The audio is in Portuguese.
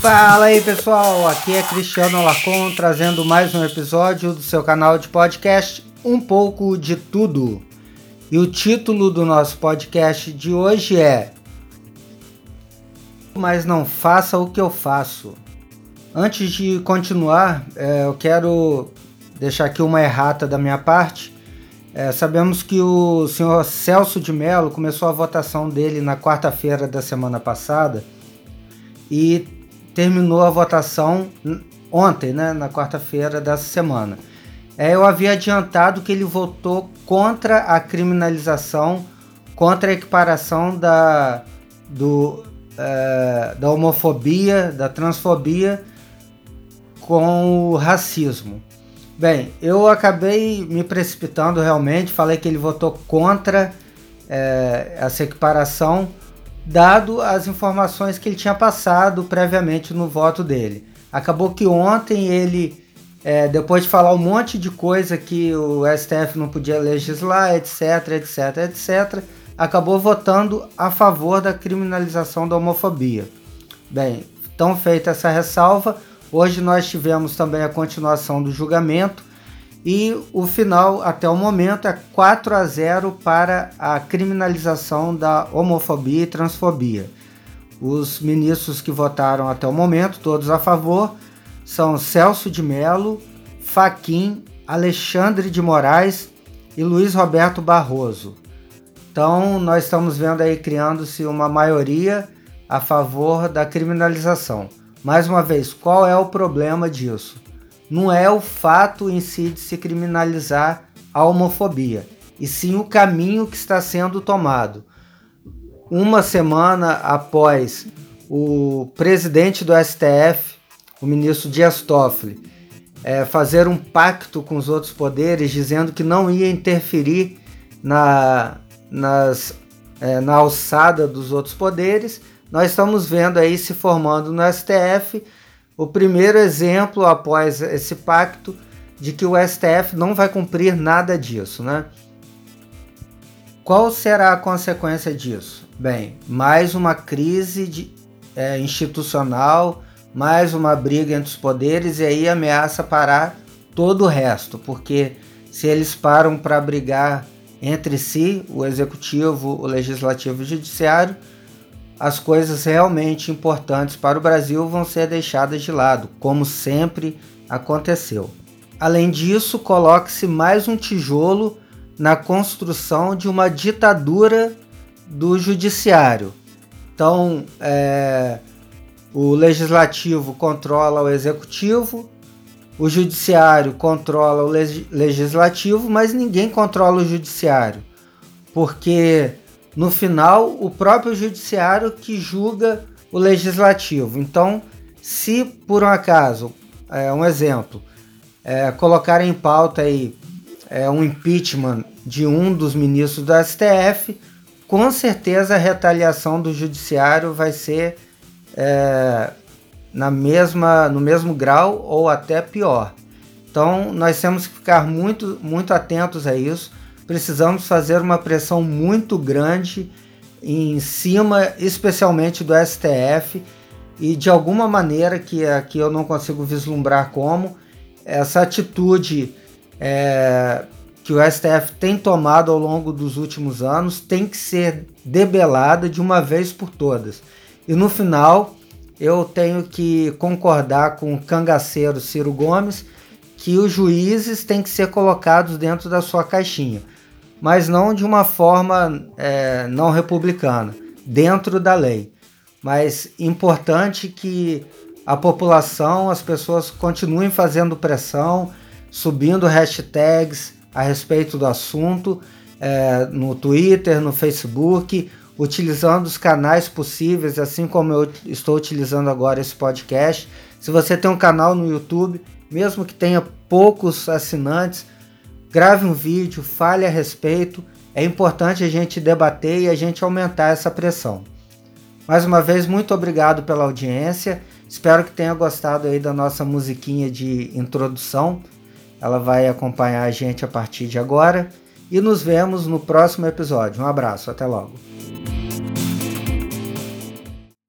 Fala aí pessoal, aqui é Cristiano Lacon trazendo mais um episódio do seu canal de podcast Um pouco de tudo. E o título do nosso podcast de hoje é Mas não faça o que eu faço. Antes de continuar, é, eu quero deixar aqui uma errata da minha parte. É, sabemos que o senhor Celso de Mello começou a votação dele na quarta-feira da semana passada e terminou a votação ontem, né, na quarta-feira dessa semana. É, eu havia adiantado que ele votou contra a criminalização, contra a equiparação da, do, é, da homofobia, da transfobia com o racismo. Bem, eu acabei me precipitando realmente, falei que ele votou contra é, essa equiparação dado as informações que ele tinha passado previamente no voto dele. Acabou que ontem ele, é, depois de falar um monte de coisa que o STF não podia legislar, etc, etc, etc, acabou votando a favor da criminalização da homofobia. Bem, então feita essa ressalva, hoje nós tivemos também a continuação do julgamento e o final até o momento é 4 a 0 para a criminalização da homofobia e transfobia. Os ministros que votaram até o momento, todos a favor, são Celso de Mello, Faquim, Alexandre de Moraes e Luiz Roberto Barroso. Então, nós estamos vendo aí criando-se uma maioria a favor da criminalização. Mais uma vez, qual é o problema disso? Não é o fato em si de se criminalizar a homofobia, e sim o caminho que está sendo tomado. Uma semana após o presidente do STF, o ministro Dias Toffoli, é, fazer um pacto com os outros poderes, dizendo que não ia interferir na, nas, é, na alçada dos outros poderes, nós estamos vendo aí se formando no STF o primeiro exemplo após esse pacto de que o STF não vai cumprir nada disso, né? Qual será a consequência disso? Bem, mais uma crise de, é, institucional, mais uma briga entre os poderes e aí ameaça parar todo o resto, porque se eles param para brigar entre si, o executivo, o legislativo e o judiciário, as coisas realmente importantes para o Brasil vão ser deixadas de lado, como sempre aconteceu. Além disso, coloque-se mais um tijolo na construção de uma ditadura do judiciário. Então, é, o legislativo controla o executivo, o judiciário controla o legislativo, mas ninguém controla o judiciário, porque no final, o próprio judiciário que julga o legislativo. Então, se por um acaso, é, um exemplo, é, colocar em pauta aí é, um impeachment de um dos ministros do STF, com certeza a retaliação do judiciário vai ser é, na mesma, no mesmo grau ou até pior. Então nós temos que ficar muito, muito atentos a isso precisamos fazer uma pressão muito grande em cima, especialmente do STF, e de alguma maneira que aqui eu não consigo vislumbrar como, essa atitude é, que o STF tem tomado ao longo dos últimos anos tem que ser debelada de uma vez por todas. E no final, eu tenho que concordar com o cangaceiro Ciro Gomes que os juízes têm que ser colocados dentro da sua caixinha mas não de uma forma é, não republicana, dentro da lei. Mas importante que a população, as pessoas continuem fazendo pressão, subindo hashtags a respeito do assunto é, no Twitter, no Facebook, utilizando os canais possíveis, assim como eu estou utilizando agora esse podcast. Se você tem um canal no YouTube, mesmo que tenha poucos assinantes, grave um vídeo, fale a respeito. É importante a gente debater e a gente aumentar essa pressão. Mais uma vez, muito obrigado pela audiência. Espero que tenha gostado aí da nossa musiquinha de introdução. Ela vai acompanhar a gente a partir de agora. E nos vemos no próximo episódio. Um abraço, até logo.